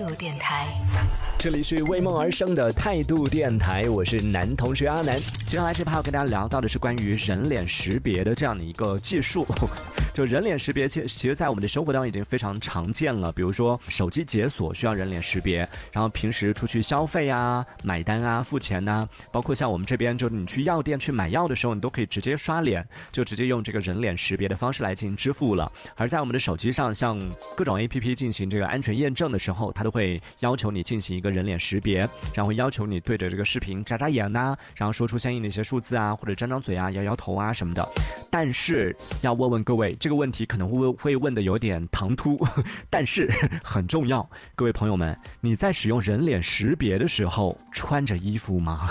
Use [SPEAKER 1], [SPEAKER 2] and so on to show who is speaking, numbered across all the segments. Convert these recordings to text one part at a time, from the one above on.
[SPEAKER 1] 度电台，
[SPEAKER 2] 这里是为梦而生的态度电台，我是男同学阿南。接下来这趴要跟大家聊到的是关于人脸识别的这样的一个技术。就人脸识别，其其实，在我们的生活当中已经非常常见了。比如说，手机解锁需要人脸识别，然后平时出去消费啊、买单啊、付钱呐，包括像我们这边，就是你去药店去买药的时候，你都可以直接刷脸，就直接用这个人脸识别的方式来进行支付了。而在我们的手机上，像各种 APP 进行这个安全验证的时候，它都会要求你进行一个人脸识别，然后要求你对着这个视频眨眨眼呐，然后说出相应的一些数字啊，或者张张嘴啊、摇摇头啊什么的。但是要问问各位，这个问题可能会会问的有点唐突，但是 很重要。各位朋友们，你在使用人脸识别的时候穿着衣服吗？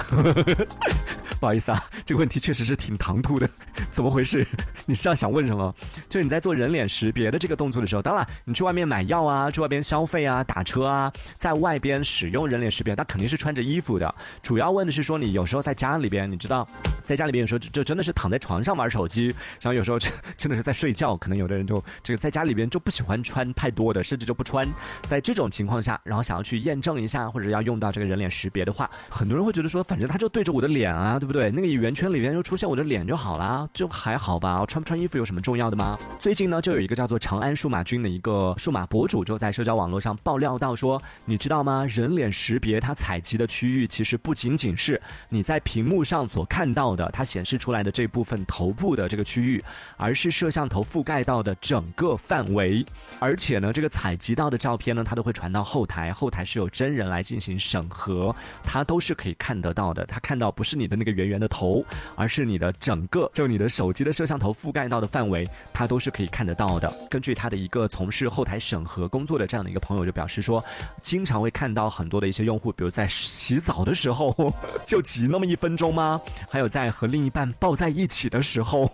[SPEAKER 2] 不好意思啊，这个问题确实是挺唐突的，怎么回事？你是要想问什么？就你在做人脸识别的这个动作的时候，当然你去外面买药啊，去外边消费啊，打车啊，在外边使用人脸识别，那肯定是穿着衣服的。主要问的是说，你有时候在家里边，你知道，在家里边有时候就真的是躺在床上玩手机，然后有时候真的是在睡觉，可能有的人就这个在家里边就不喜欢穿太多的，甚至就不穿。在这种情况下，然后想要去验证一下，或者要用到这个人脸识别的话，很多人会觉得说，反正他就对着我的脸啊，对不对？那个圆圈里边就出现我的脸就好了，就还好吧？穿穿衣服有什么重要的吗？最近呢，就有一个叫做长安数码君的一个数码博主，就在社交网络上爆料到说，你知道吗？人脸识别它采集的区域其实不仅仅是你在屏幕上所看到的，它显示出来的这部分头部的这个区域，而是摄像头覆盖到的整个范围。而且呢，这个采集到的照片呢，它都会传到后台，后台是有真人来进行审核，它都是可以看得到的。它看到不是你的那个圆圆的头，而是你的整个，就你的手机的摄像头覆覆盖到的范围，他都是可以看得到的。根据他的一个从事后台审核工作的这样的一个朋友就表示说，经常会看到很多的一些用户，比如在洗澡的时候 就挤那么一分钟吗？还有在和另一半抱在一起的时候。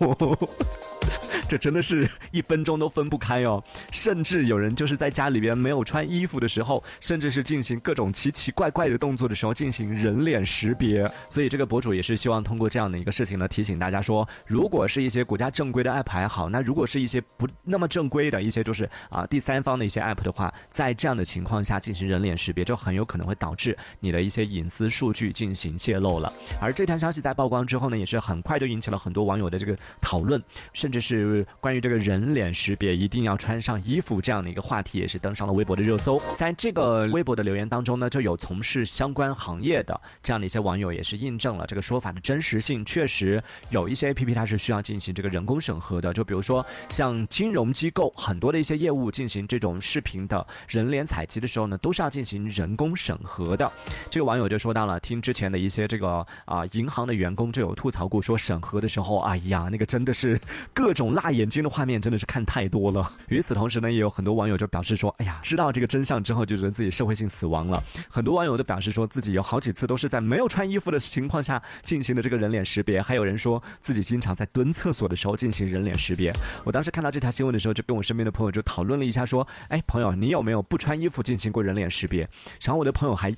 [SPEAKER 2] 真的是 一分钟都分不开哦，甚至有人就是在家里边没有穿衣服的时候，甚至是进行各种奇奇怪怪的动作的时候进行人脸识别。所以这个博主也是希望通过这样的一个事情呢，提醒大家说，如果是一些国家正规的 app 还好，那如果是一些不那么正规的一些就是啊第三方的一些 app 的话，在这样的情况下进行人脸识别，就很有可能会导致你的一些隐私数据进行泄露了。而这条消息在曝光之后呢，也是很快就引起了很多网友的这个讨论，甚至是。关于这个人脸识别一定要穿上衣服这样的一个话题，也是登上了微博的热搜。在这个微博的留言当中呢，就有从事相关行业的这样的一些网友，也是印证了这个说法的真实性。确实有一些 APP 它是需要进行这个人工审核的，就比如说像金融机构很多的一些业务进行这种视频的人脸采集的时候呢，都是要进行人工审核的。这个网友就说到了，听之前的一些这个啊银行的员工就有吐槽过，说审核的时候，哎呀，那个真的是各种辣大眼睛的画面真的是看太多了。与此同时呢，也有很多网友就表示说：“哎呀，知道这个真相之后，就觉得自己社会性死亡了。”很多网友都表示说自己有好几次都是在没有穿衣服的情况下进行的这个人脸识别，还有人说自己经常在蹲厕所的时候进行人脸识别。我当时看到这条新闻的时候，就跟我身边的朋友就讨论了一下，说：“哎，朋友，你有没有不穿衣服进行过人脸识别？”然后我的朋友还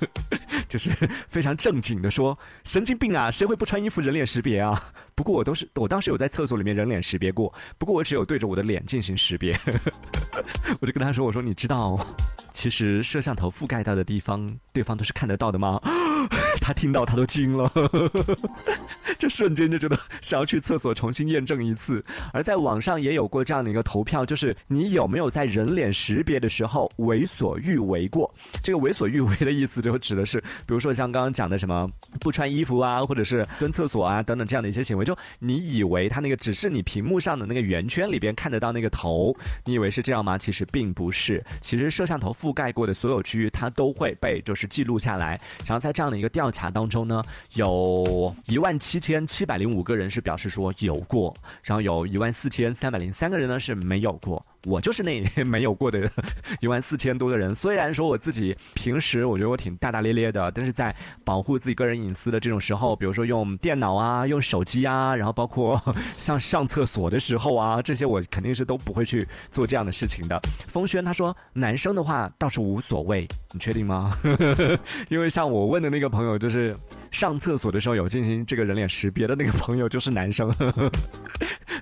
[SPEAKER 2] 就是非常正经的说：“神经病啊，谁会不穿衣服人脸识别啊？”不过我都是我当时有在厕所里面人脸识别过。不过我只有对着我的脸进行识别，我就跟他说：“我说你知道，其实摄像头覆盖到的地方，对方都是看得到的吗？” 他听到他都惊了，这瞬间就觉得想要去厕所重新验证一次。而在网上也有过这样的一个投票，就是你有没有在人脸识别的时候为所欲为过？这个为所欲为的意思就指的是，比如说像刚刚讲的什么不穿衣服啊，或者是蹲厕所啊等等这样的一些行为，就你以为他那个只是你屏幕上的那个圆圈里边看得到那个头，你以为是这样吗？其实并不是，其实摄像头覆盖过的所有区域，它都会被就是记录下来，然后在这样的一个调查当中呢，有一万七千千七百零五个人是表示说有过，然后有一万四千三百零三个人呢是没有过。我就是那没有过的 一万四千多个人。虽然说我自己平时我觉得我挺大大咧咧的，但是在保护自己个人隐私的这种时候，比如说用电脑啊、用手机啊，然后包括 像上厕所的时候啊，这些我肯定是都不会去做这样的事情的。风轩他说，男生的话倒是无所谓，你确定吗？因为像我问的那个朋友，就是上厕所的时候有进行这个人脸识别的那个朋友，就是男生。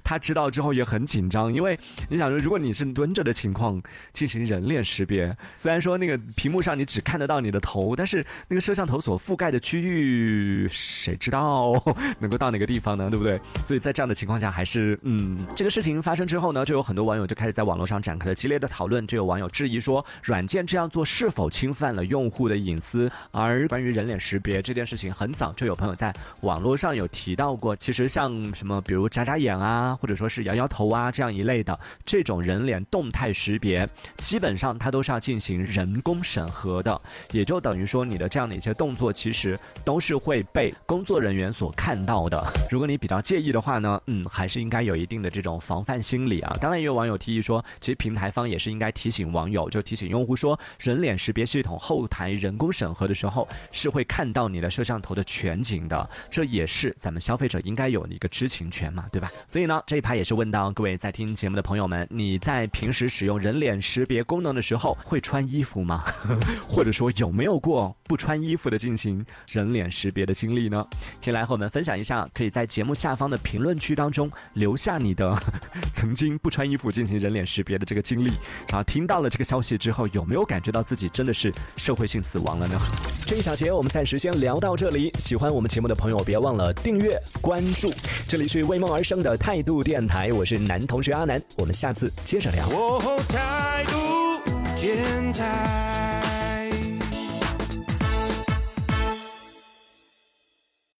[SPEAKER 2] 他知道之后也很紧张，因为你想说，如果你是蹲着的情况进行人脸识别，虽然说那个屏幕上你只看得到你的头，但是那个摄像头所覆盖的区域，谁知道 能够到哪个地方呢？对不对？所以在这样的情况下，还是嗯，这个事情发生之后呢，就有很多网友就开始在网络上展开了激烈的讨论，就有网友质疑说，软件这样做是否侵犯了用户的隐私？而关于人脸识别这件事情，很早就有朋友在网络上有提到过，其实像什么，比如眨眨眼啊，或者说是摇摇头啊这样一类的这种人脸动态识别，基本上它都是要进行人工审核的，也就等于说你的这样的一些动作，其实都是会被工作人员所看到的。如果你比较介意的话呢，嗯，还是应该有一定的这种防范心理啊。当然，也有网友提议说，其实平台方也是应该提醒网友，就提醒用户说，人脸识别系统后台人工审核的时候是会看到你的摄像头的全景的，这也是咱们消费者应该有的一个知情权嘛，对吧？所以呢，这一排也是问到各位在听节目的朋友们，你在平时使用人脸识别功能的时候会穿衣服吗？或者说有没有过不穿衣服的进行人脸识别的经历呢？可以来和我们分享一下，可以在节目下方的评论区当中留下你的曾经不穿衣服进行人脸识别的这个经历。然后听到了这个消息之后，有没有感觉到自己真的是社会性死亡了呢？这一小节我们暂时先聊到这里。喜欢我们节目的朋友，别忘了订阅关注。这里是为梦而生的态度电台，我是男同学阿南，我们下次接着聊。态度电台。